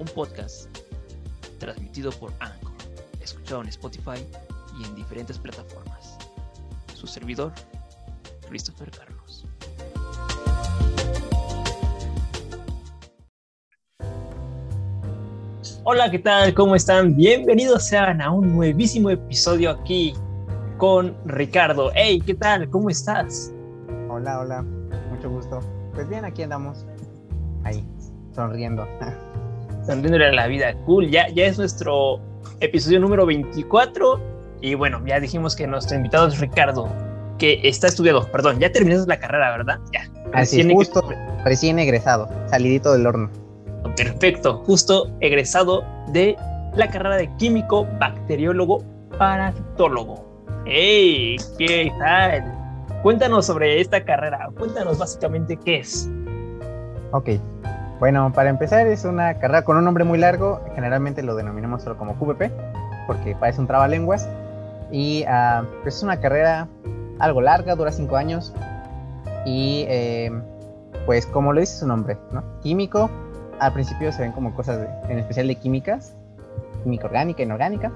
un podcast transmitido por Anchor, escuchado en Spotify y en diferentes plataformas. Su servidor, Christopher Carlos. Hola, ¿qué tal? ¿Cómo están? Bienvenidos sean a un nuevísimo episodio aquí con Ricardo. Hey, ¿qué tal? ¿Cómo estás? Hola, hola, mucho gusto. Pues bien, aquí andamos, ahí, sonriendo. sonriéndole la vida. Cool, ya, ya es nuestro episodio número 24. Y bueno, ya dijimos que nuestro invitado es Ricardo, que está estudiando, perdón, ya terminaste la carrera, ¿verdad? Ya. Así es, justo, recién egresado, salidito del horno. Perfecto, justo egresado de la carrera de químico, bacteriólogo, parasitólogo. ¡Hey! ¿Qué tal? Cuéntanos sobre esta carrera, cuéntanos básicamente qué es. Ok, bueno, para empezar es una carrera con un nombre muy largo, generalmente lo denominamos solo como QVP, porque parece un trabalenguas, y uh, pues es una carrera algo larga, dura cinco años, y eh, pues como lo dice su nombre, ¿no? Químico, al principio se ven como cosas en especial de químicas, química orgánica, inorgánica,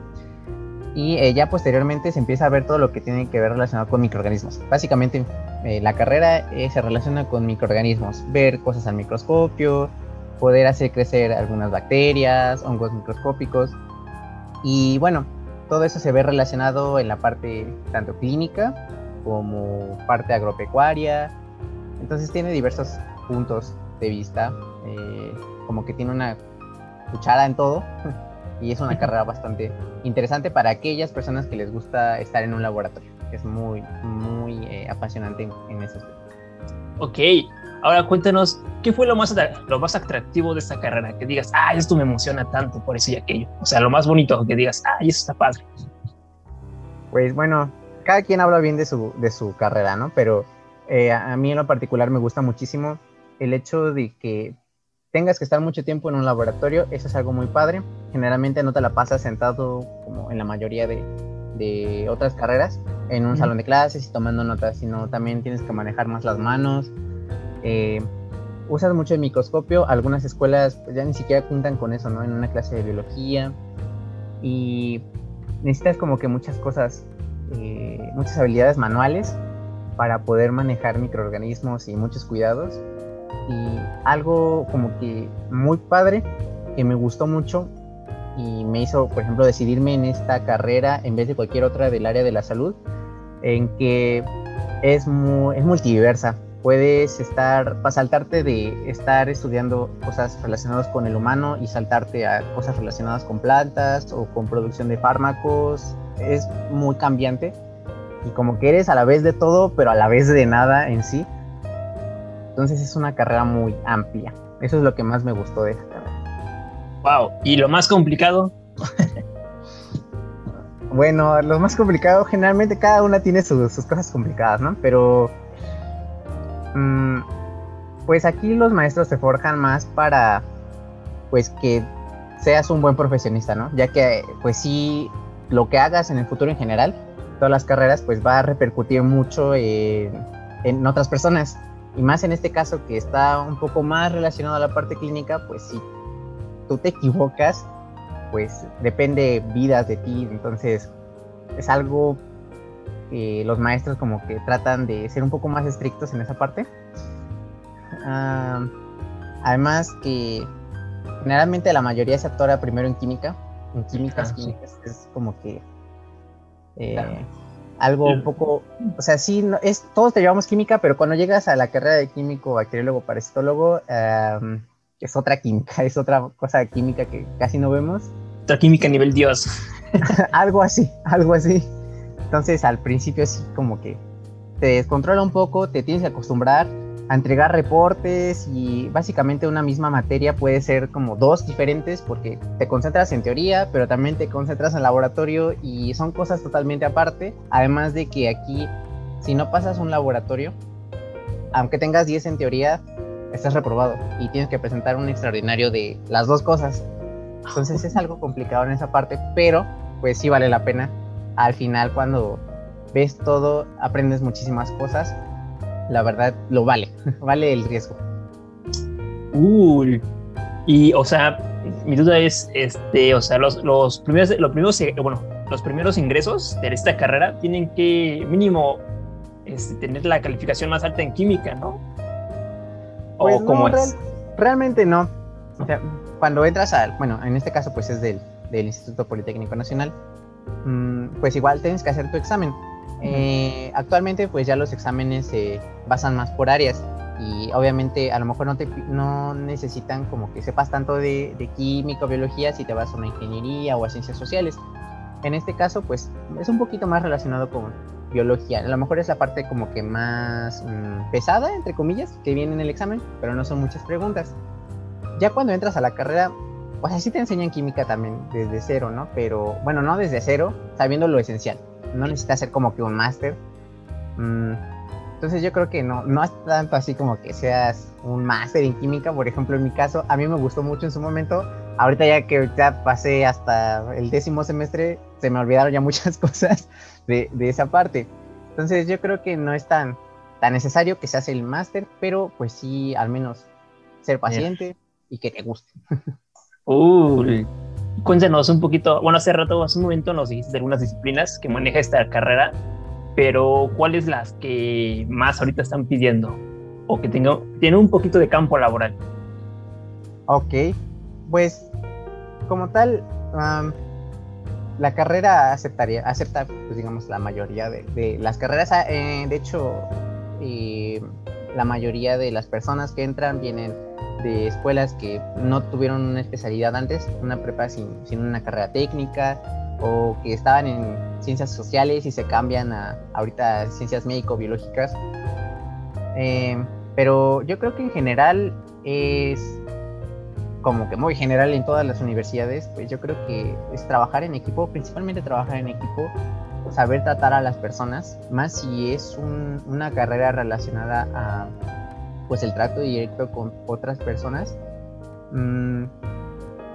y eh, ya posteriormente se empieza a ver todo lo que tiene que ver relacionado con microorganismos. Básicamente eh, la carrera eh, se relaciona con microorganismos, ver cosas al microscopio, poder hacer crecer algunas bacterias, hongos microscópicos y bueno, todo eso se ve relacionado en la parte tanto clínica como parte agropecuaria. Entonces tiene diversos puntos de vista, como que tiene una cuchara en todo y es una carrera bastante interesante para aquellas personas que les gusta estar en un laboratorio. Es muy, muy eh, apasionante en, ese aspecto. Ok, ahora cuéntanos, ¿qué fue lo más, lo más atractivo de esta carrera? Que digas, ah, esto me emociona tanto por eso y aquello. O sea, lo más bonito, que digas, ah, eso está padre. Pues bueno, cada quien habla bien de su, de su carrera, ¿no? Pero eh, a mí en lo particular me gusta muchísimo el hecho de que tengas que estar mucho tiempo en un laboratorio, eso es algo muy padre. Generalmente no te la pasas sentado como en la mayoría de, otras carreras, en un salón de clases y tomando notas, sino también tienes que manejar más las manos. Eh, usas mucho el microscopio, algunas escuelas ya ni siquiera cuentan con eso, ¿no? En una clase de biología. Y necesitas como que muchas cosas, eh, muchas habilidades manuales para poder manejar microorganismos y muchos cuidados y algo como que muy padre que me gustó mucho y me hizo, por ejemplo, decidirme en esta carrera en vez de cualquier otra del área de la salud, en que es, muy, es multiversa. Puedes estar, para saltarte de estar estudiando cosas relacionadas con el humano y saltarte a cosas relacionadas con plantas o con producción de fármacos. Es muy cambiante y como que eres a la vez de todo, pero a la vez de nada en sí. Entonces es una carrera muy amplia. Eso es lo que más me gustó de esta carrera. Wow. ¿Y lo más complicado? bueno, lo más complicado, generalmente cada una tiene sus, cosas complicadas, ¿no? Pero... Mm, pues aquí los maestros se forjan más para, pues que seas un buen profesionista, ¿no? Ya que, pues sí, lo que hagas en el futuro en general, todas las carreras, pues va a repercutir mucho en otras personas. Y más en este caso que está un poco más relacionado a la parte clínica, pues si tú te equivocas, pues depende vidas de ti. Entonces es algo que los maestros como que tratan de ser un poco más estrictos en esa parte. además que generalmente la mayoría se atora primero en química. En químicas, ah, químicas es como que... Eh, algo un poco, o sea, sí, no, es, todos te llevamos química, pero cuando llegas a la carrera de químico, bacteriólogo, parasitólogo, es otra química, es otra cosa de química que casi no vemos. Otra química a nivel Dios. algo así, algo así. Entonces al principio es como que te descontrola un poco, te tienes que acostumbrar, a entregar reportes y básicamente una misma materia puede ser como dos diferentes porque te concentras en teoría, pero también te concentras en laboratorio y son cosas totalmente aparte. Además de que aquí, si no pasas un laboratorio, aunque tengas 10 en teoría, estás reprobado y tienes que presentar un extraordinario de las dos cosas. Entonces es algo complicado en esa parte, pero pues sí vale la pena. Al final cuando ves todo, aprendes muchísimas cosas la verdad lo vale, vale el riesgo. Uy, y o sea, mi duda es, este, o sea, los, los primeros, los primeros, eh, bueno, los primeros ingresos de esta carrera tienen que mínimo este, tener la calificación más alta en química, ¿no? ¿O pues cómo es? realmente no. O sea, cuando entras al, bueno, en este caso pues es del, del Instituto Politécnico Nacional, pues igual tienes que hacer tu examen eh, actualmente pues ya los exámenes se basan más por áreas y obviamente a lo mejor no, te, no necesitan como que sepas tanto de, química o biología si te vas a una ingeniería o a ciencias sociales. En este caso pues es un poquito más relacionado con biología. A lo mejor es la parte como que más mm, pesada, entre comillas, que viene en el examen, pero no son muchas preguntas. Ya cuando entras a la carrera, pues así te enseñan química también desde cero, ¿no? Pero bueno, no desde cero, sabiendo lo esencial no necesitas hacer como que un máster. Mm, entonces yo creo que no, no es tanto así como que seas un máster en química, por ejemplo, en mi caso, a mí me gustó mucho en su momento. Ahorita ya que ya pasé hasta el décimo semestre, se me olvidaron ya muchas cosas de, de esa parte. Entonces yo creo que no es tan, tan necesario que se hace el máster, pero pues sí, al menos ser paciente y que te guste. Uy, cuéntanos un poquito, bueno, hace rato, hace un momento nos dijiste de algunas disciplinas que maneja esta carrera, pero ¿cuáles las que más ahorita están pidiendo o que tengan tiene un poquito de campo laboral? Ok, pues como tal, la carrera aceptaría, acepta, pues digamos, la mayoría de, las carreras, ah, eh, de hecho, eh, la mayoría de las personas que entran vienen de escuelas que no tuvieron una especialidad antes, una prepa sin, una carrera técnica, o que estaban en ciencias sociales y se cambian a ahorita ciencias médico-biológicas. Eh, pero yo creo que en general es como que muy general en todas las universidades, pues yo creo que es trabajar en equipo, principalmente trabajar en equipo, saber tratar a las personas, más si es una carrera relacionada a pues el trato directo con otras personas, mm,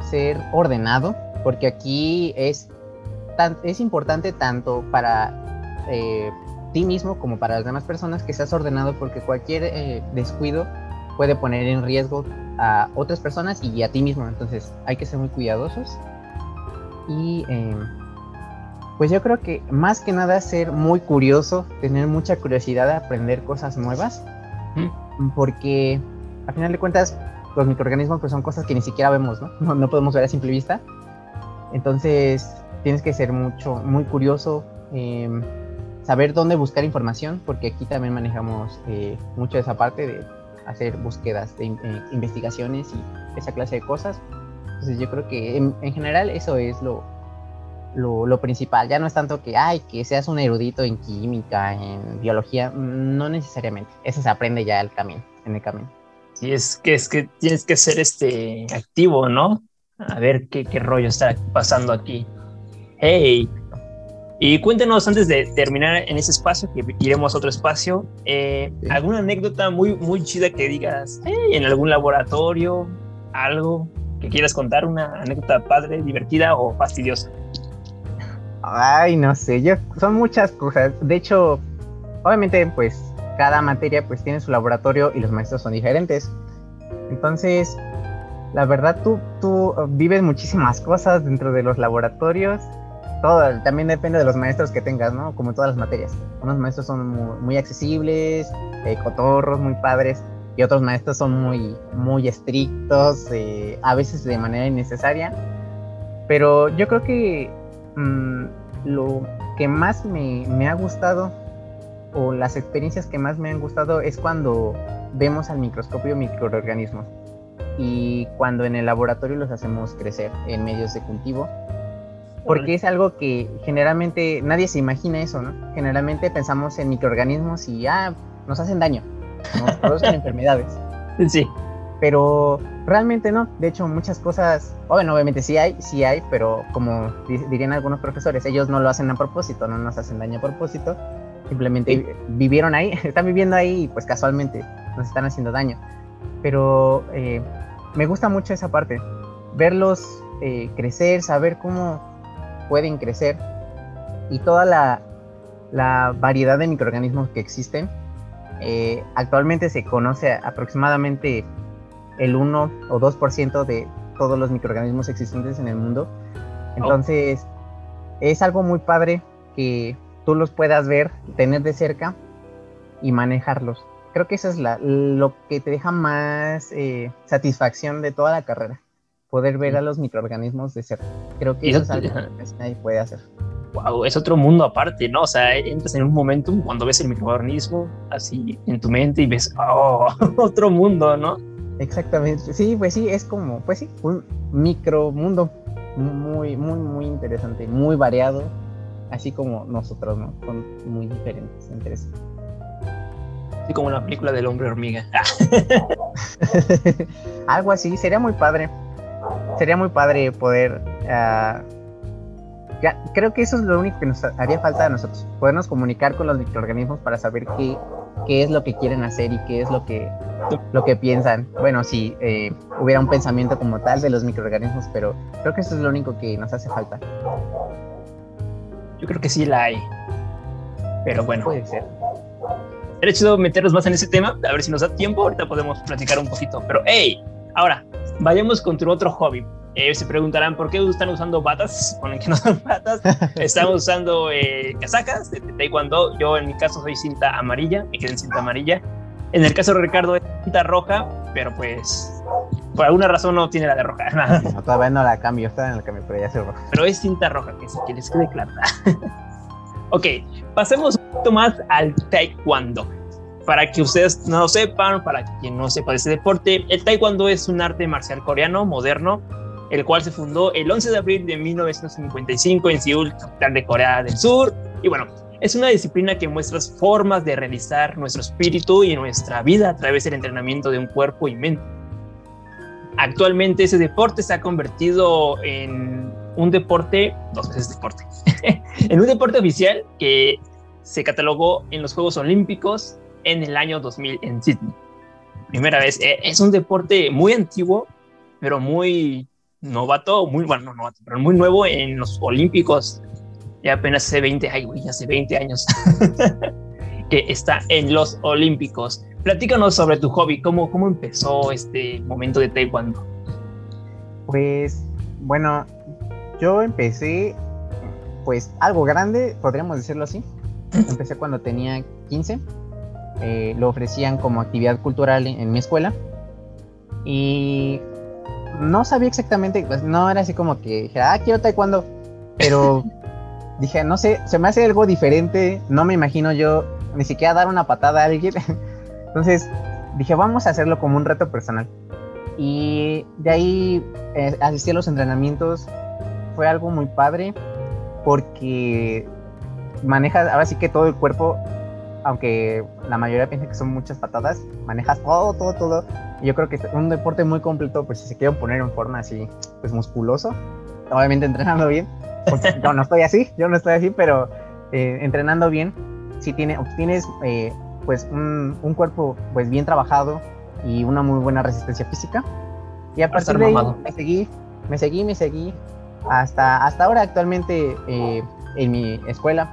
ser ordenado, porque aquí es, tan, es importante tanto para eh, ti mismo como para las demás personas que seas ordenado porque cualquier eh, descuido puede poner en riesgo a otras personas y a ti mismo, entonces hay que ser muy cuidadosos. Y em, pues yo creo que más que nada ser muy curioso, tener mucha curiosidad de aprender cosas nuevas porque a final de cuentas los microorganismos pues son cosas que ni siquiera vemos, ¿no? No, podemos ver a simple vista. Entonces tienes que ser mucho, muy curioso, em, saber dónde buscar información, porque aquí también manejamos eh, mucho esa parte de hacer búsquedas de eh, investigaciones y esa clase de cosas. Entonces yo creo que en, general eso es lo, lo, lo, principal. Ya no es tanto que, ay, que seas un erudito en química, en biología, no necesariamente. Eso se aprende ya el camino, en el camino. Sí, es que, es que tienes que ser este, activo, ¿no? A ver qué, qué rollo está pasando aquí. Hey, y cuéntenos antes de terminar en ese espacio, que iremos a otro espacio, eh, alguna anécdota muy, muy chida que digas hey, en algún laboratorio, algo que quieras contar, una anécdota padre, divertida o fastidiosa. Ay, no sé, yo, son muchas cosas. De hecho, obviamente, pues cada materia pues tiene su laboratorio y los maestros son diferentes. Entonces, la verdad, tú, tú vives muchísimas cosas dentro de los laboratorios. Todo, también depende de los maestros que tengas, ¿no? Como todas las materias. Unos maestros son muy, accesibles, eh, cotorros, muy padres, y otros maestros son muy, muy estrictos, eh, a veces de manera innecesaria. Pero yo creo que Mm, lo que más me, ha gustado o las experiencias que más me han gustado es cuando vemos al microscopio microorganismos y cuando en el laboratorio los hacemos crecer en medios de cultivo. Porque es algo que generalmente nadie se imagina eso, ¿no? Generalmente pensamos en microorganismos y, ah, nos hacen daño. nos producen enfermedades. Sí. Pero realmente no. De hecho, muchas cosas, bueno, obviamente sí hay, sí hay, pero como dirían algunos profesores, ellos no lo hacen a propósito, no nos hacen daño a propósito. Simplemente vivieron ahí, están viviendo ahí y pues casualmente nos están haciendo daño. Pero eh, me gusta mucho esa parte, verlos eh, crecer, saber cómo pueden crecer y toda la, la variedad de microorganismos que existen. Eh, actualmente se conoce aproximadamente el 1 o 2% de todos los microorganismos existentes en el mundo. Entonces, es algo muy padre que tú los puedas ver, tener de cerca y manejarlos. Creo que eso es lo que te deja más eh, satisfacción de toda la carrera, poder ver a los microorganismos de cerca. Creo que eso, es algo que nadie puede hacer wow, es otro mundo aparte, ¿no? O sea, entras en un momento cuando ves el microorganismo así en tu mente y ves, oh, otro mundo, ¿no? Exactamente, sí, pues sí, es como, pues sí, un micromundo muy, muy, muy interesante, muy variado, así como nosotros, ¿no? Son muy diferentes, interesantes. Así como la película del hombre hormiga. Algo así, sería muy padre. Sería muy padre poder uh, creo que eso es lo único que nos haría falta a nosotros, podernos comunicar con los microorganismos para saber qué, qué es lo que quieren hacer y qué es lo que, lo que piensan. Bueno, si eh, hubiera un pensamiento como tal de los microorganismos, pero creo que eso es lo único que nos hace falta. Yo creo que sí la hay, pero bueno. Puede ser. Era chido meternos más en ese tema, a ver si nos da tiempo, ahorita podemos platicar un poquito, pero hey, ahora, vayamos con tu otro hobby. Eh, se preguntarán por qué están usando batas, se suponen que no son batas. Estamos usando eh, casacas de, taekwondo. Yo en mi caso soy cinta amarilla, me quedé en cinta amarilla. En el caso de Ricardo es cinta roja, pero pues por alguna razón no tiene la de roja. No, todavía no la cambio, está en el cambio, pero ya se roja. Pero es cinta roja, que, que les quede clara. ok, pasemos un poquito más al taekwondo para que ustedes no lo sepan, para quien no sepa de este deporte, el taekwondo es un arte marcial coreano moderno, el cual se fundó el 11 de abril de 1955 en Seúl, capital de Corea del Sur. Y bueno, es una disciplina que muestra formas de realizar nuestro espíritu y nuestra vida a través del entrenamiento de un cuerpo y mente. Actualmente ese deporte se ha convertido en un deporte, dos veces deporte, en un deporte oficial que se catalogó en los Juegos Olímpicos en el año 2000 en Sydney. Primera vez, eh, es un deporte muy antiguo, pero muy novato, muy bueno, no novato, pero muy nuevo en los Olímpicos. Ya apenas hace 20, ay, güey, hace 20 años que está en los Olímpicos. Platícanos sobre tu hobby, ¿cómo, cómo empezó este momento de taekwondo? Pues, bueno, yo empecé, pues, algo grande, podríamos decirlo así. Empecé cuando tenía 15 eh, lo ofrecían como actividad cultural en, mi escuela. Y no sabía exactamente, pues no era así como que dije, ah, quiero taekwondo, pero dije, no sé, se me hace algo diferente, no me imagino yo ni siquiera dar una patada a alguien. Entonces dije, vamos a hacerlo como un reto personal. Y de ahí eh, asistí a los entrenamientos, fue algo muy padre porque manejas ahora sí que todo el cuerpo aunque la mayoría piensa que son muchas patadas, manejas todo, todo, todo. Y yo creo que es un deporte muy completo, pues si se quieren poner en forma así, pues musculoso, obviamente entrenando bien. yo no estoy así, yo no estoy así, pero eh, entrenando bien, si tiene, tienes eh, pues un, un, cuerpo pues bien trabajado y una muy buena resistencia física. Y a partir de ahí me seguí, me seguí, me seguí. Hasta, hasta ahora actualmente eh, en mi escuela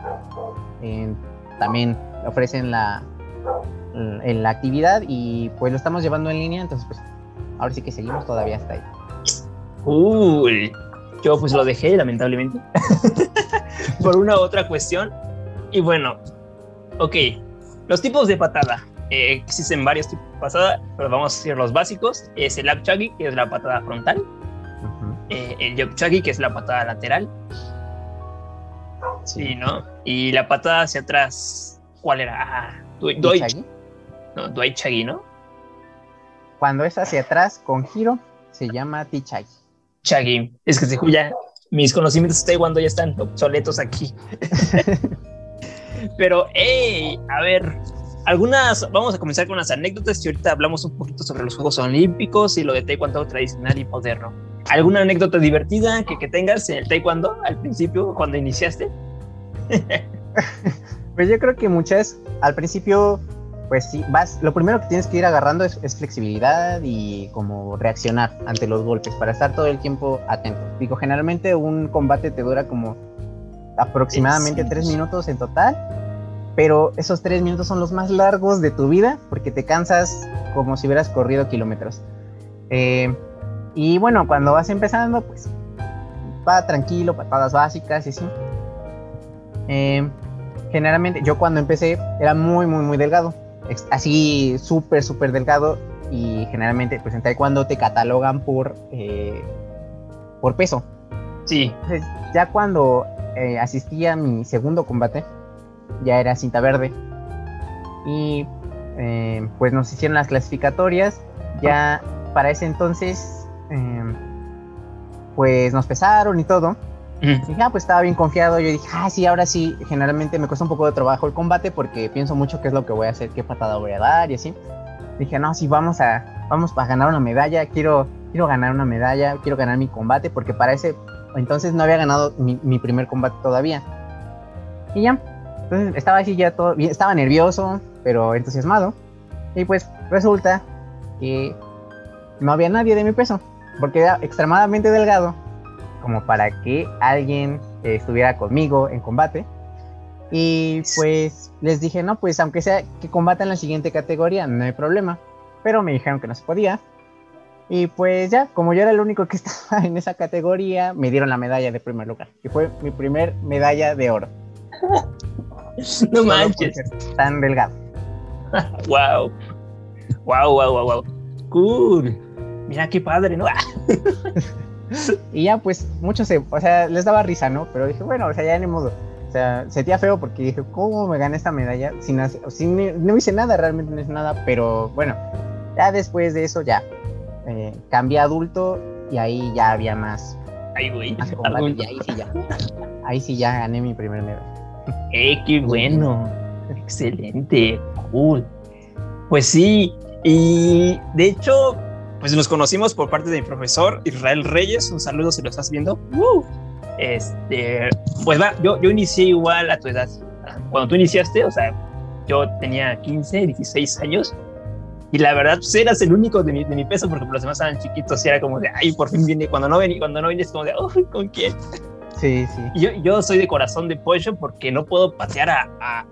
también ofrecen la, la actividad y pues lo estamos llevando en línea, entonces pues ahora sí que seguimos todavía hasta ahí. Uy, yo pues lo dejé lamentablemente por una otra cuestión y bueno, ok, los tipos de patada. Eh, existen varios tipos de patada, pero vamos a decir los básicos. Es el chagi que es la patada frontal. Eh, el que es la patada lateral. Sí, ¿no? Y la patada hacia atrás ¿Cuál era? Ah, Doi, No, Chagi, ¿no? Cuando es hacia atrás con giro, se llama Tichagi. Chagi. Es que ya mis conocimientos de cuando ya están obsoletos aquí. Pero, hey, a ver, algunas, vamos a comenzar con las anécdotas y ahorita hablamos un poquito sobre los Juegos Olímpicos y lo de Taekwondo tradicional y moderno. ¿Alguna anécdota divertida que, que tengas en el Taekwondo al principio, cuando iniciaste? pues yo creo que muchas, al principio, pues sí, vas, lo primero que tienes que ir agarrando es, flexibilidad y como reaccionar ante los golpes para estar todo el tiempo atento. Digo, generalmente un combate te dura como aproximadamente tres minutos en total pero esos tres minutos son los más largos de tu vida porque te cansas como si hubieras corrido kilómetros. Eh, y bueno, cuando vas empezando, pues va tranquilo, patadas básicas y así. Eh, generalmente, yo cuando empecé era muy, muy, muy delgado. Así súper, súper delgado. Y generalmente, pues en taekwondo te catalogan por, eh, por peso. Sí. ya cuando asistí a mi segundo combate, ya era cinta verde. Y eh, pues nos hicieron las clasificatorias. Ya para ese entonces, em, pues nos pesaron y todo. Y ya, pues estaba bien confiado. Yo dije, ah, sí, ahora sí. Generalmente me cuesta un poco de trabajo el combate porque pienso mucho qué es lo que voy a hacer, qué patada voy a dar y así. Dije, no, sí, vamos a, vamos a ganar una medalla. Quiero, quiero ganar una medalla, quiero ganar mi combate porque para ese entonces no había ganado mi, mi primer combate todavía. Y ya, entonces estaba así ya todo, estaba nervioso, pero entusiasmado. Y pues resulta que no había nadie de mi peso, porque era extremadamente delgado, como para que alguien estuviera conmigo en combate. Y pues les dije, no, pues aunque sea que combata en la siguiente categoría, no hay problema. Pero me dijeron que no se podía. Y pues ya, como yo era el único que estaba en esa categoría, me dieron la medalla de primer lugar. Y fue mi primer medalla de oro. no manches. Tan delgado. wow. Wow, wow, wow, wow. Cool. Mira qué padre, ¿no? y ya, pues, muchos se, o sea, les daba risa, ¿no? Pero dije, bueno, o sea, ya ni modo. O sea, sentía feo porque dije, ¿cómo me gané esta medalla? Sin, sin no hice nada, realmente no hice nada, pero bueno, ya después de eso ya eh, cambié a adulto y ahí ya había más. Ay, güey. y ahí sí ya. Ahí sí ya gané mi primer medalla. ¡Eh, qué bueno! Excelente, cool. Pues sí, y de hecho, pues nos conocimos por parte de mi profesor Israel Reyes. Un saludo si lo estás viendo. Este, pues va, yo, yo inicié igual a tu edad. Cuando tú iniciaste, o sea, yo tenía 15, 16 años. Y la verdad, pues eras el único de mi, de mi peso, porque los demás estaban chiquitos y era como de, ay, por fin viene. Cuando no venía, cuando no vienes, como de, uy, ¿con quién? Sí, sí. Yo, yo soy de corazón de pollo porque no puedo patear a, a,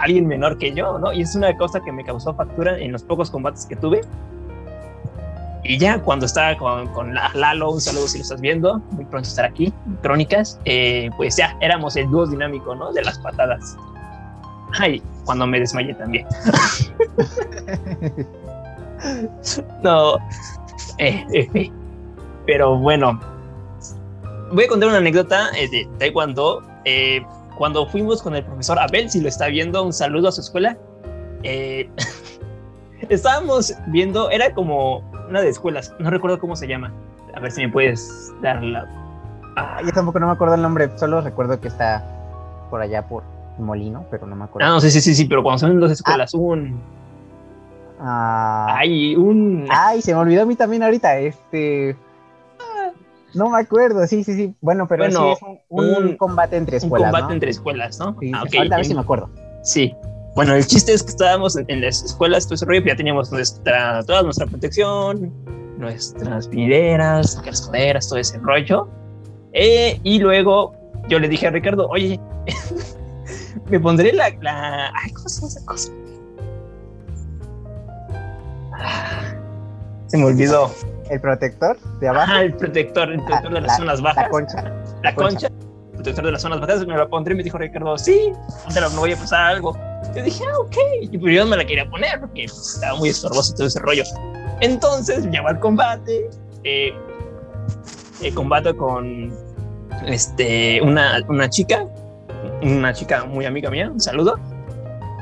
alguien menor que yo, ¿no? Y es una cosa que me causó factura en los pocos combates que tuve. Y ya cuando estaba con, con Lalo, un saludo si lo estás viendo, muy pronto estar aquí, Crónicas, eh, pues ya éramos el dúo dinámico, ¿no? De las patadas. Ay, cuando me desmayé también. no, eh, eh, pero bueno, voy a contar una anécdota eh, de Taekwondo. Eh, cuando fuimos con el profesor Abel, si lo está viendo, un saludo a su escuela. Eh, estábamos viendo, era como una de escuelas, no recuerdo cómo se llama. A ver si me puedes dar la. Ah, yo tampoco no me acuerdo el nombre, solo recuerdo que está por allá por Molino, pero no me acuerdo. Ah, no, sí, sí, sí, sí, pero cuando son dos escuelas, ah. un. Ah. Ay, un. Ay, se me olvidó a mí también ahorita, este. No me acuerdo, sí, sí, sí. Bueno, pero sí es un, combate entre escuelas. Un combate entre escuelas, ¿no? Sí, ah, a ver si me acuerdo. Sí. Bueno, el chiste es que estábamos en, las escuelas, todo ese rollo, ya teníamos nuestra, toda nuestra protección, nuestras videras, cascoderas, todo ese rollo. Eh, y luego yo le dije a Ricardo, oye, me pondré la, la. Ay, ¿cómo se llama esa cosa? Ah, se me olvidó. ¿El protector de abajo? Ah, el protector, el protector de las zonas bajas. La concha. La, concha. El protector de las zonas bajas. Me lo pondré y me dijo Ricardo, sí, pero no voy a pasar algo. Yo dije, ah, ok. Y pues yo no me la quería poner porque estaba muy estorboso todo ese rollo. Entonces, llevo al combate. Eh, eh, combato con este, una, una chica, una chica muy amiga mía, un saludo.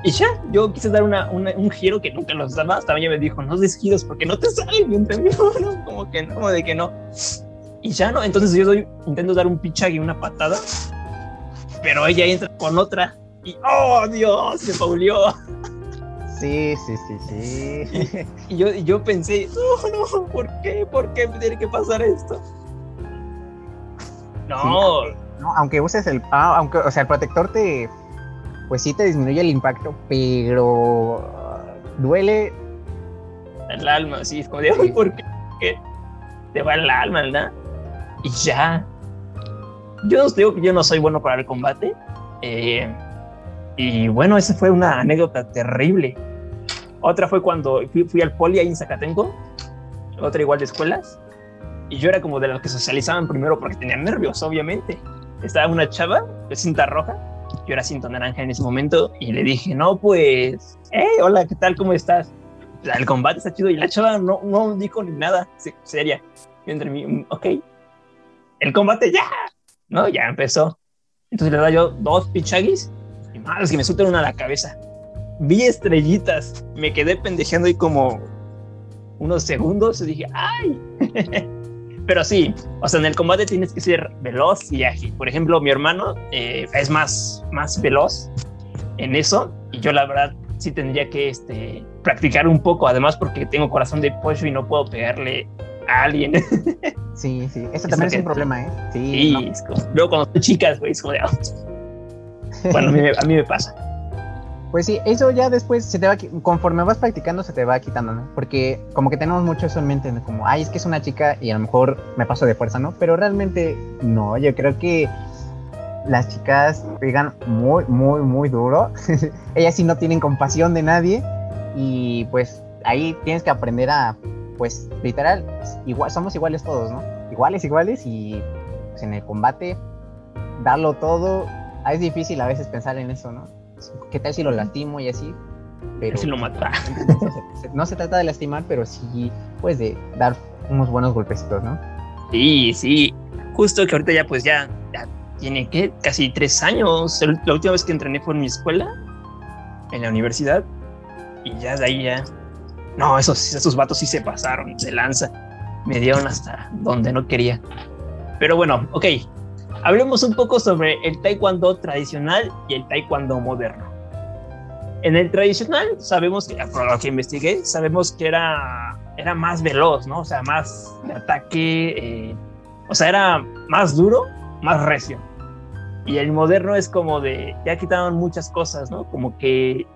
Y ya, yo quise dar una, un giro que nunca los daba. También me dijo, no des giros porque no te salen. ¿no? Como que no, de que no. Y ya no, entonces yo doy, intento dar un pichag y una patada. Pero ella entra con otra. Y, oh Dios, se paulió. Sí, sí, sí, sí. Y, yo, yo pensé, no, no, ¿por qué? ¿Por qué tiene que pasar esto? No. no, aunque uses el. Ah, aunque, o sea, el protector te. Pues sí te disminuye el impacto, pero. duele. El alma, sí, es como de, ¿por qué? Te va el alma, ¿verdad? Y ya. Yo os digo que yo no soy bueno para el combate. Eh, y bueno, esa fue una anécdota terrible. Otra fue cuando fui, al poli ahí en Zacatenco, otra igual de escuelas, y yo era como de los que socializaban primero porque tenían nervios, obviamente. Estaba una chava de cinta roja, yo era cinta naranja en ese momento, y le dije, no, pues, hey, hola, ¿qué tal? ¿Cómo estás? El combate está chido, y la chava no, no dijo ni nada, seria. Yo entre mí, mm, ok, el combate ya, ¿no? Ya empezó. Entonces le da yo dos pichagis es que me sueltan una a la cabeza. Vi estrellitas, me quedé pendejeando ahí como unos segundos y dije, ¡ay! Pero sí, o sea, en el combate tienes que ser veloz y ágil. Por ejemplo, mi hermano eh, es más, más veloz en eso y yo la verdad sí tendría que este, practicar un poco, además porque tengo corazón de pollo y no puedo pegarle a alguien. Sí, sí, eso también es, un problema, ¿eh? Sí, luego cuando son chicas, güey, es como de, ah, bueno, a mí, me pasa. Pues sí, eso ya después se te va, conforme vas practicando se te va quitando, ¿no? Porque como que tenemos mucho eso en mente, como, ay, es que es una chica y a lo mejor me paso de fuerza, ¿no? Pero realmente no, yo creo que las chicas pegan muy, muy, muy duro. Ellas sí no tienen compasión de nadie y pues ahí tienes que aprender a, pues literal, igual, somos iguales todos, ¿no? Iguales, iguales y pues, en el combate darlo todo es difícil a veces pensar en eso, ¿no? ¿Qué tal si lo lastimo y así? Pero si lo mata. No se trata de lastimar, pero sí, pues de dar unos buenos golpecitos, ¿no? Sí, sí. Justo que ahorita ya, pues ya, tiene que casi tres años. La última vez que entrené fue en mi escuela, en la universidad, y ya de ahí ya. No, esos, esos vatos sí se pasaron, se lanza. Me dieron hasta donde no quería. Pero bueno, ok, Hablemos un poco sobre el taekwondo tradicional y el taekwondo moderno. En el tradicional sabemos que, por lo que investigué, sabemos que era, era más veloz, ¿no? O sea, más de ataque, eh, o sea, era más duro, más recio. Y el moderno es como de, ya quitaron muchas cosas, ¿no? Como que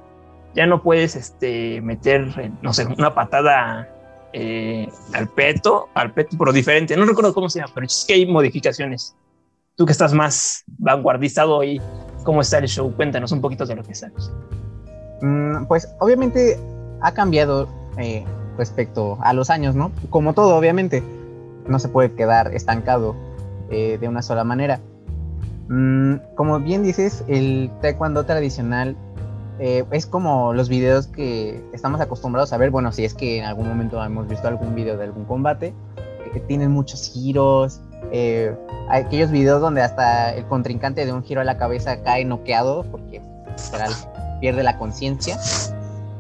ya no puedes este, meter, no sé, una patada eh, al peto, al peto, pero diferente. No recuerdo cómo se llama, pero es que hay modificaciones tú que estás más vanguardizado hoy, ¿cómo está el show? Cuéntanos un poquito de lo que sabes. Mm, pues obviamente ha cambiado eh, respecto a los años, ¿no? Como todo, obviamente, no se puede quedar estancado eh, de una sola manera. Mm, como bien dices, el taekwondo tradicional eh, es como los videos que estamos acostumbrados a ver. Bueno, si es que en algún momento hemos visto algún video de algún combate, que tienen muchos giros, eh, aquellos videos donde hasta el contrincante de un giro a la cabeza cae noqueado porque pierde la conciencia.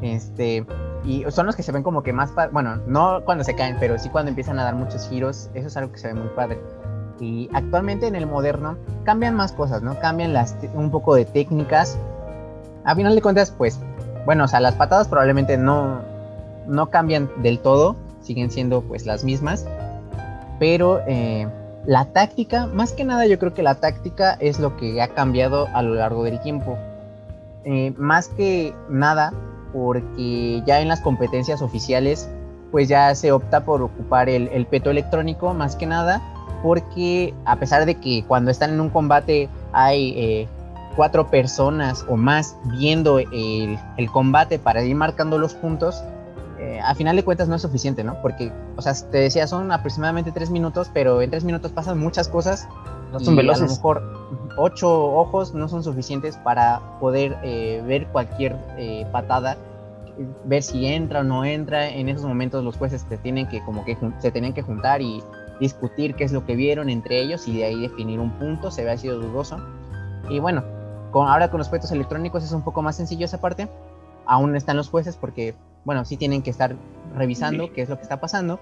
Este, y son los que se ven como que más, bueno, no cuando se caen, pero sí cuando empiezan a dar muchos giros, eso es algo que se ve muy padre. Y actualmente en el moderno cambian más cosas, ¿no? Cambian las, un poco de técnicas. A final de cuentas, pues, bueno, o sea, las patadas probablemente no, no cambian del todo, siguen siendo pues las mismas, pero eh, la táctica, más que nada yo creo que la táctica es lo que ha cambiado a lo largo del tiempo. Eh, más que nada porque ya en las competencias oficiales pues ya se opta por ocupar el, peto electrónico más que nada porque a pesar de que cuando están en un combate hay eh, cuatro personas o más viendo el, el combate para ir marcando los puntos, eh, a final de cuentas no es suficiente, ¿no? Porque, o sea, te decía, son aproximadamente tres minutos, pero en tres minutos pasan muchas cosas. No son veloces. A lo mejor ocho ojos no son suficientes para poder eh, ver cualquier eh, patada, ver si entra o no entra. En esos momentos los jueces te tienen que, como que se tienen que juntar y discutir qué es lo que vieron entre ellos y de ahí definir un punto, se ve sido dudoso. Y bueno, con, ahora con los petos electrónicos es un poco más sencillo esa parte. Aún están los jueces porque bueno, sí tienen que estar revisando qué es lo que está pasando,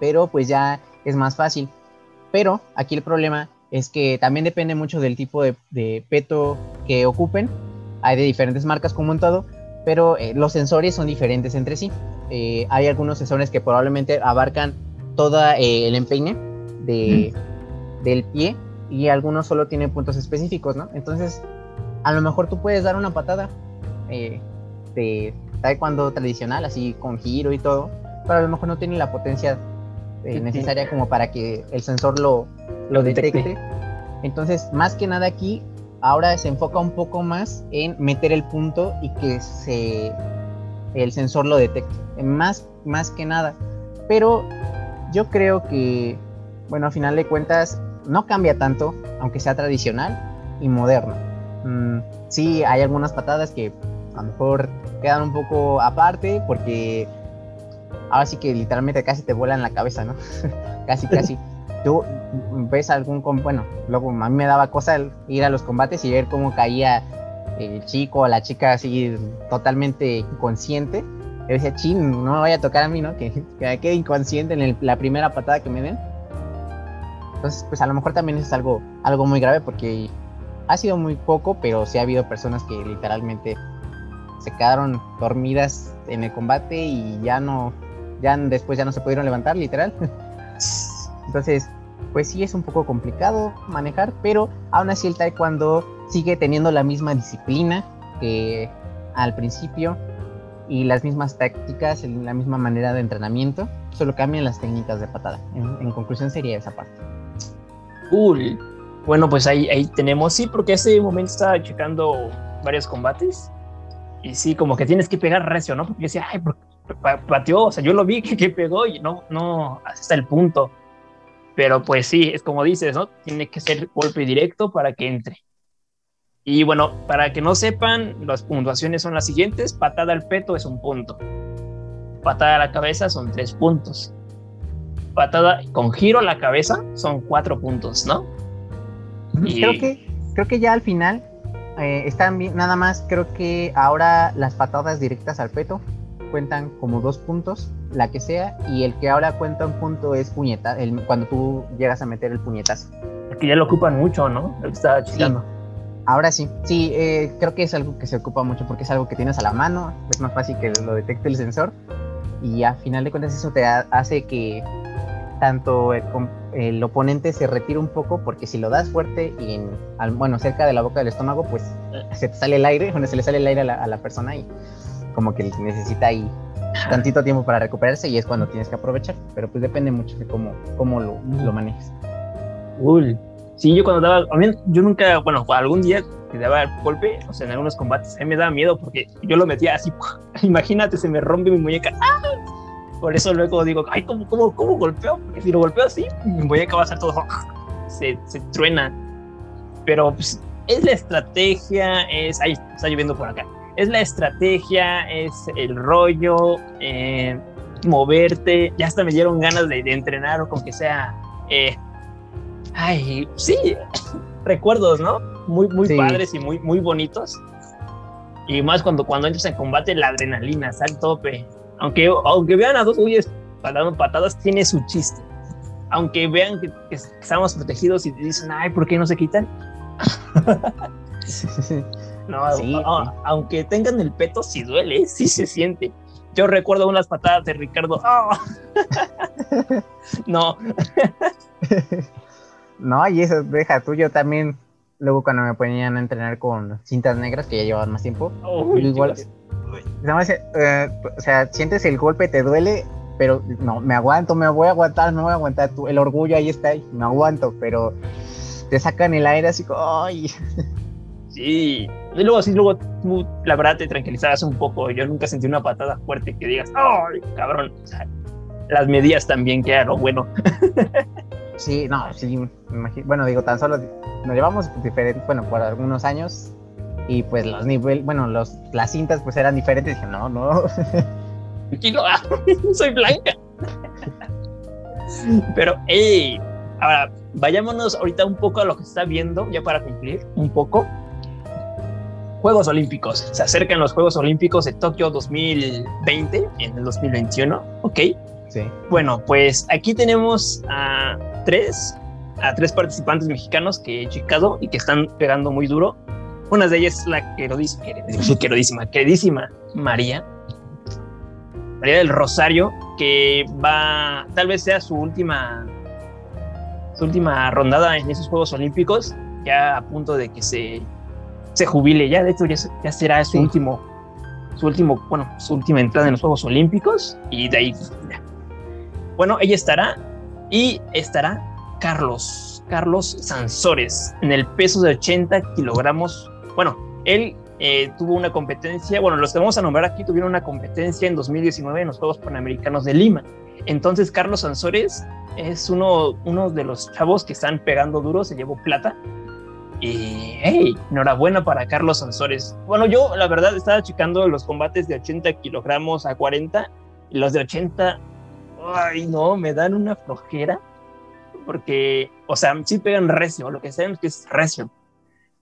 pero pues ya es más fácil. Pero aquí el problema es que también depende mucho del tipo de, peto que ocupen. Hay de diferentes marcas como en todo, pero eh, los sensores son diferentes entre sí. Eh, hay algunos sensores que probablemente abarcan todo el empeine de, del pie y algunos solo tienen puntos específicos, ¿no? Entonces, a lo mejor tú puedes dar una patada de taekwondo tradicional, así con giro y todo, pero a lo mejor no tiene la potencia necesaria como para que el sensor lo, lo detecte. Entonces, más que nada aquí, ahora se enfoca un poco más en meter el punto y que se el sensor lo detecte. Más, más que nada. Pero yo creo que, bueno, a final de cuentas, no cambia tanto, aunque sea tradicional y moderno. Mm, sí, hay algunas patadas que a lo mejor quedan un poco aparte porque ahora sí que literalmente casi te vuelan la cabeza, ¿no? casi, casi tú ves algún, bueno, luego a mí me daba cosa ir a los combates y ver cómo caía el chico o la chica así totalmente inconsciente. Yo decía, chin, no me vaya a tocar a mí, ¿no? Que, que me quede inconsciente en la primera patada que me den. Entonces, pues a lo mejor también es algo, algo muy grave porque ha sido muy poco, pero sí ha habido personas que literalmente se quedaron dormidas en el combate y ya no, ya después ya no se pudieron levantar, literal. Entonces, pues sí es un poco complicado manejar, pero aún así el taekwondo sigue teniendo la misma disciplina que al principio y las mismas tácticas, la misma manera de entrenamiento, solo cambian las técnicas de patada. En, conclusión sería esa parte. Cool. Bueno, pues ahí, ahí tenemos, sí, porque ese momento estaba checando varios combates y sí, como que tienes que pegar recio, ¿no? Porque yo decía, ay, pateó, o sea, yo lo vi que, que pegó y no, no, hasta el punto. Pero pues sí, es como dices, ¿no? Tiene que ser golpe directo para que entre. Y bueno, para que no sepan, las puntuaciones son las siguientes. Patada al peto es un punto. Patada a la cabeza son tres puntos. Patada con giro a la cabeza son cuatro puntos, ¿no? Y... Creo, que, creo que ya al final eh, están bien, nada más creo que ahora las patadas directas al peto cuentan como dos puntos, la que sea, y el que ahora cuenta un punto es puñeta, el, cuando tú llegas a meter el puñetazo. Que ya lo ocupan mucho, ¿no? Está chillando. Ahora sí, sí, eh, creo que es algo que se ocupa mucho porque es algo que tienes a la mano, es más fácil que lo detecte el sensor y a final de cuentas eso te hace que tanto el, oponente se retire un poco porque si lo das fuerte y bueno cerca de la boca del estómago pues se te sale el aire, bueno se le sale el aire a la, a la persona y como que necesita ahí tantito tiempo para recuperarse y es cuando tienes que aprovechar. Pero pues depende mucho de cómo, cómo lo, lo manejes. Uy, sí, yo cuando daba, a mí, yo nunca, bueno, algún día que daba golpe, o sea, en algunos combates, a mí me daba miedo porque yo lo metía así, imagínate, se me rompe mi muñeca. ¡Ah! Por eso luego digo, ay, ¿cómo, cómo, cómo golpeo? Porque si lo golpeo así, mi muñeca va a todo, se, se truena. Pero pues, es la estrategia, es, ahí está lloviendo por acá es la estrategia, es el rollo, eh, moverte. Ya hasta me dieron ganas de, entrenar o con que sea. Eh, ay, sí, recuerdos, ¿no? Muy, muy padres y muy, muy bonitos. Y más cuando, cuando entras en combate, la adrenalina está al tope. Aunque, aunque vean a dos güeyes dando patadas, tiene su chiste. Aunque vean que, que estamos protegidos y dicen, ay, ¿por qué no se quitan? No, aunque tengan el peto, sí duele, sí se siente. Yo recuerdo unas patadas de Ricardo. ¡ah! no. no, y eso, deja tú, yo también, luego cuando me ponían a entrenar con cintas negras, que ya llevaban más tiempo, igual, eh, o sea, sientes el golpe, te duele, pero no, me aguanto, me voy a aguantar, me voy a aguantar. El orgullo ahí está, ahí, me aguanto, pero te sacan el aire así como, ¡ay! Sí, y luego así, luego tú, la verdad, te tranquilizabas un poco. Yo nunca sentí una patada fuerte que digas, ¡ay, cabrón! las medidas también, que era lo bueno. sí, no, sí, bueno, digo, tan solo nos llevamos diferentes, bueno, por algunos años y pues los niveles, bueno, los, las cintas pues eran diferentes. dije, no, no. Tranquilo, soy blanca. Pero, hey, ahora vayámonos ahorita un poco a lo que está viendo, ya para cumplir un poco. Juegos Olímpicos. Se acercan los Juegos Olímpicos de Tokio 2020 en el 2021, ¿ok? Sí. Bueno, pues aquí tenemos a tres, a tres participantes mexicanos que he checado y que están pegando muy duro. Una de ellas es la queridísima, queridísima, queridísima María, María del Rosario, que va, tal vez sea su última, su última rondada en esos Juegos Olímpicos, ya a punto de que se, se jubile, ya de hecho ya, será su último, su último, bueno, su última entrada en los Juegos Olímpicos y de ahí, bueno, ella estará y estará Carlos, Carlos Sansores, en el peso de 80 kilogramos. Bueno, él eh, tuvo una competencia, bueno, los que vamos a nombrar aquí tuvieron una competencia en 2019 en los Juegos Panamericanos de Lima. Entonces, Carlos Sansores es uno, de los chavos que están pegando duro, se llevó plata. Y, hey, enhorabuena para Carlos Sansores. Bueno, yo la verdad estaba checando los combates de 80 kilogramos a 40 y los de 80 ay, no, me dan una flojera. Porque, o sea, sí pegan recio, lo que sabemos que es recio,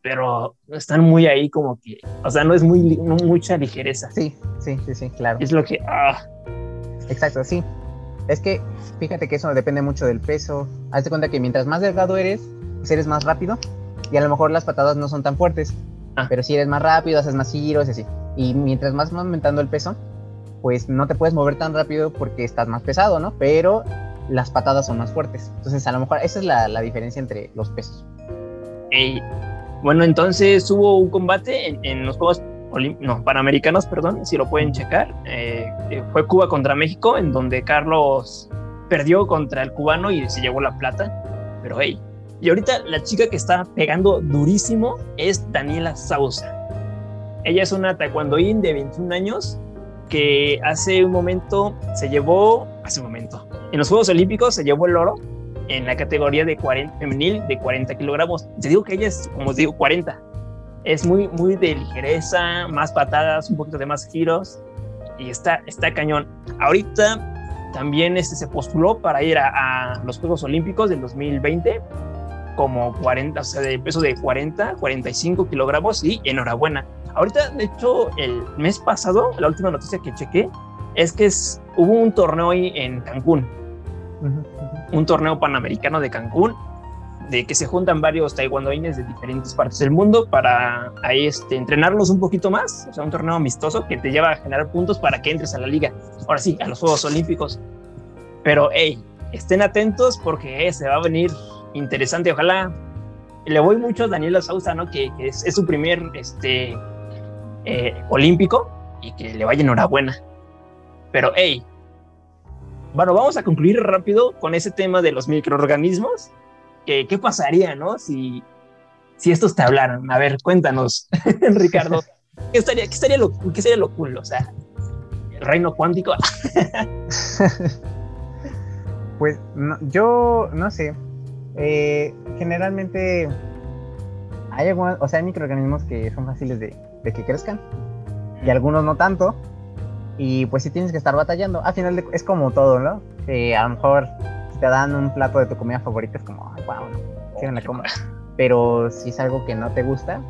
pero están muy ahí como que, o sea, no es muy mucha ligereza. Sí, sí, sí, sí, claro. Es lo que, ah. Exacto, sí. Es que fíjate que eso depende mucho del peso. Hazte cuenta que mientras más delgado eres, pues eres más rápido y a lo mejor las patadas no son tan fuertes. Ah. Pero si eres más rápido, haces más giros y así. Y mientras más va aumentando el peso, pues no te puedes mover tan rápido porque estás más pesado, ¿no? Pero las patadas son más fuertes. Entonces, a lo mejor esa es la, diferencia entre los pesos. Bueno, entonces hubo un combate en, los Juegos no, Panamericanos, perdón, si lo pueden checar. Eh, fue Cuba contra México, en donde Carlos perdió contra el cubano y se llevó la plata. Pero hey, y ahorita la chica que está pegando durísimo es Daniela Sausa. Ella es una taekwondoín de 21 años que hace un momento se llevó, hace un momento, en los Juegos Olímpicos se llevó el oro en la categoría de 40, femenil de 40 kilogramos. Te digo que ella es, como os digo, 40. Es muy, muy de ligereza, más patadas, un poquito de más giros y está, está cañón. Ahorita también este, se postuló para ir a, a los Juegos Olímpicos del 2020 como 40, o sea, de peso de 40, 45 kilogramos y enhorabuena. Ahorita, de hecho, el mes pasado, la última noticia que chequé es que hubo un torneo ahí en Cancún, un torneo panamericano de Cancún, de que se juntan varios taekwondoines de diferentes partes del mundo para ahí este, entrenarlos un poquito más, o sea, un torneo amistoso que te lleva a generar puntos para que entres a la liga, ahora sí, a los Juegos Olímpicos. Pero, hey, estén atentos porque eh, se va a venir interesante, ojalá. Le voy mucho a Daniela Sousa, ¿no? Que, es, su primer este, eh, olímpico y que le vaya enhorabuena. Pero, hey, bueno, vamos a concluir rápido con ese tema de los microorganismos. ¿Qué, pasaría, no? Si, si estos te hablaran. A ver, cuéntanos, Ricardo. ¿Qué estaría, qué, estaría lo, ¿Qué sería lo cool? O sea, el reino cuántico. pues yo no sé. Eh, generalmente hay algunos, o sea, hay microorganismos que son fáciles de, de que crezcan y algunos no tanto. Y pues si tienes que estar batallando. Al final es como todo, ¿no? A lo mejor te dan un plato de tu comida favorita, es como, wow, no, la coma. Pero si es algo que no te gusta,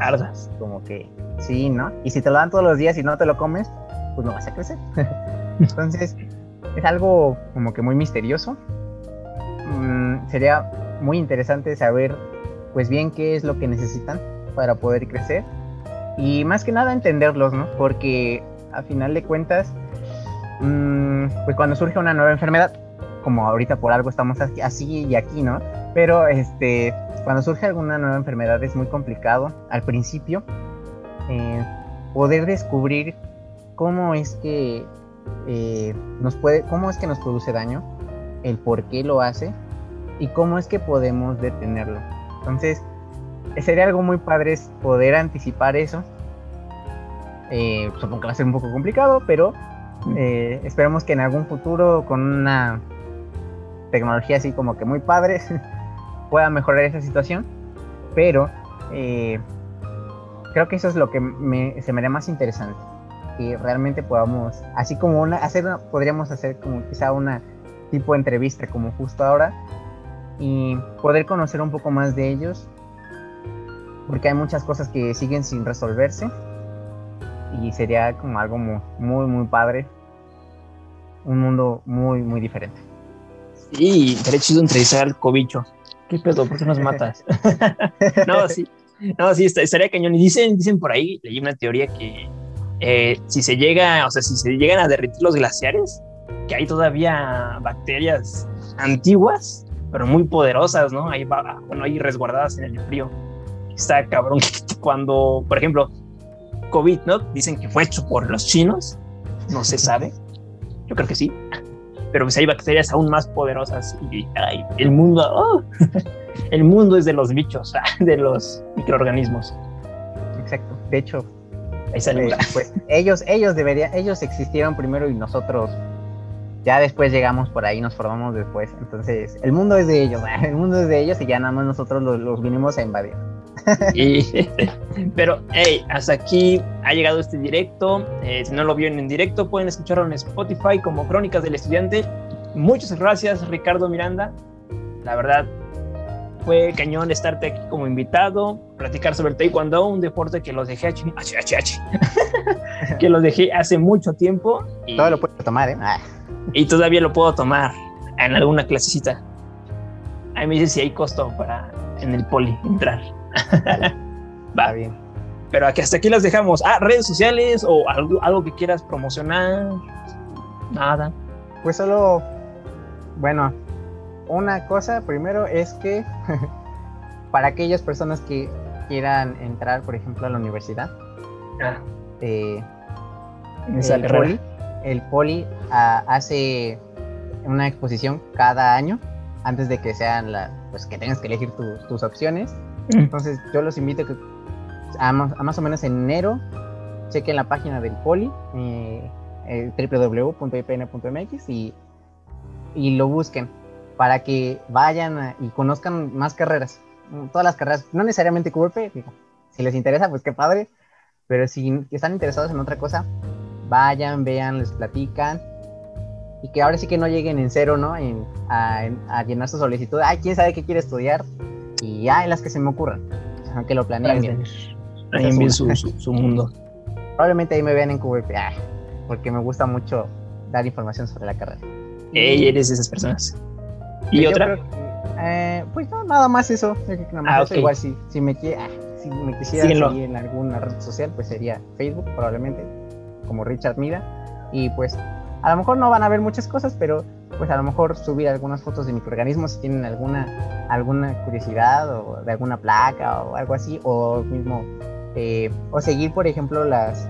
ardas. Como que sí, ¿no? Y si te lo dan todos los días y no te lo comes, pues no vas a crecer. Entonces, es algo como que muy misterioso. Mm, sería muy interesante saber, pues bien, qué es lo que necesitan para poder crecer y más que nada entenderlos, ¿no? Porque a final de cuentas, mmm, pues cuando surge una nueva enfermedad, como ahorita por algo estamos así y aquí, ¿no? Pero este, cuando surge alguna nueva enfermedad es muy complicado al principio eh, poder descubrir cómo es que eh, nos puede, cómo es que nos produce daño, el por qué lo hace y cómo es que podemos detenerlo. Entonces, sería algo muy padre poder anticipar eso. Eh, supongo que va a ser un poco complicado, pero eh, esperemos que en algún futuro con una tecnología así como que muy padre pueda mejorar esa situación. Pero eh, creo que eso es lo que se me haría más interesante. Que realmente podamos, así como una, hacer podríamos hacer como quizá una tipo de entrevista como justo ahora y poder conocer un poco más de ellos porque hay muchas cosas que siguen sin resolverse y sería como algo muy, muy, muy padre. Un mundo muy, muy diferente. Sí, estaría chido entrevistar al cobicho. ¿Qué pedo? ¿Por qué nos matas? no, sí. no, sí, estaría cañón. Y dicen, dicen por ahí, leí una teoría que eh, si se llega, o sea, si se llegan a derretir los glaciares, que hay todavía bacterias antiguas, pero muy poderosas, ¿no? Ahí va, bueno, ahí resguardadas en el frío. Está cabrón cuando, por ejemplo, COVID, ¿no? Dicen que fue hecho por los chinos, no se sabe. Yo creo que sí. Pero pues hay bacterias aún más poderosas y ay, el mundo, oh, el mundo es de los bichos, de los microorganismos. Exacto. De hecho, Ahí pues, ellos, ellos deberían, ellos existieron primero y nosotros ya después llegamos por ahí, nos formamos después. Entonces, el mundo es de ellos, el mundo es de ellos y ya nada más nosotros los, vinimos a invadir. pero, hey, hasta aquí ha llegado este directo. Eh, si no lo vieron en directo, pueden escucharlo en Spotify como Crónicas del Estudiante. Muchas gracias, Ricardo Miranda. La verdad, fue cañón estarte aquí como invitado, platicar sobre el taekwondo, un deporte que los dejé que los dejé hace mucho tiempo. Y, Todo lo puedo tomar, ¿eh? Ah. Y todavía lo puedo tomar en alguna clasecita. Ahí me dice si hay costo para en el poli entrar. Va. bien. Pero aquí, hasta aquí las dejamos. Ah, redes sociales o algo, algo que quieras promocionar. Nada. Pues solo, bueno, una cosa primero es que para aquellas personas que quieran entrar, por ejemplo, a la universidad, ah. eh, el, poli, el, poli, ah, hace una exposición cada año antes de que sean la, pues que tengas que elegir tus opciones. Mm. Entonces yo los invito a que más, o menos en enero chequen la página del poli, eh, eh www.ipn.mx y, y lo busquen para que vayan y conozcan más carreras, todas las carreras, no necesariamente QVP, si les interesa, pues qué padre, pero si están interesados en otra cosa, vayan, vean, les platican y que ahora sí que no lleguen en cero, ¿no? a, llenar su solicitud, ay, quién sabe qué quiere estudiar y ya en las que se me ocurran, aunque lo planeen bien. bien su, su, mundo. Probablemente ahí me vean en QVP, porque me gusta mucho dar información sobre la carrera. Ey, eres de esas personas. ¿Y pues otra? eh, pues no, nada más eso. ah, Igual si, si, me, ah, si me quisiera seguir en alguna red social, pues sería Facebook, probablemente, como Richard Mira. Y pues a lo mejor no van a ver muchas cosas, pero pues a lo mejor subir algunas fotos de microorganismos si tienen alguna, alguna curiosidad o de alguna placa o algo así, o mismo, eh, o seguir, por ejemplo, las...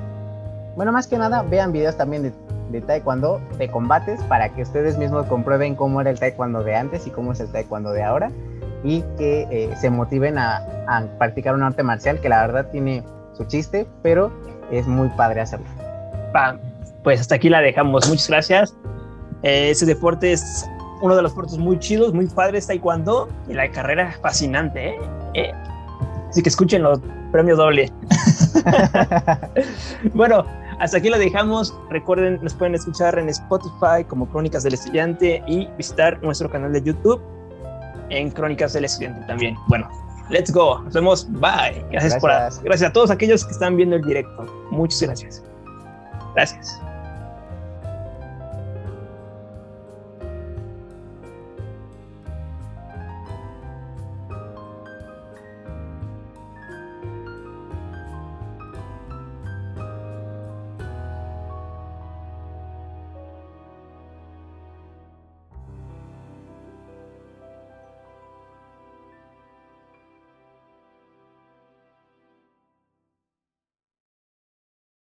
Bueno, más que nada, vean videos también de de taekwondo de combates para que ustedes mismos comprueben cómo era el taekwondo de antes y cómo es el taekwondo de ahora y que eh, se motiven a, practicar un arte marcial que la verdad tiene su chiste, pero es muy padre hacerlo. pues hasta aquí la dejamos. Muchas gracias. Eh, ese deporte es uno de los deportes muy chidos, muy padres taekwondo y la carrera fascinante. ¿eh? eh así que escuchen los premios doble. bueno, hasta aquí lo dejamos. Recuerden, nos pueden escuchar en Spotify como Crónicas del Estudiante y visitar nuestro canal de YouTube en Crónicas del Estudiante también. Bueno, let's go. Nos vemos. Bye. Gracias, gracias. por gracias a todos aquellos que están viendo el directo. Muchas gracias. Gracias.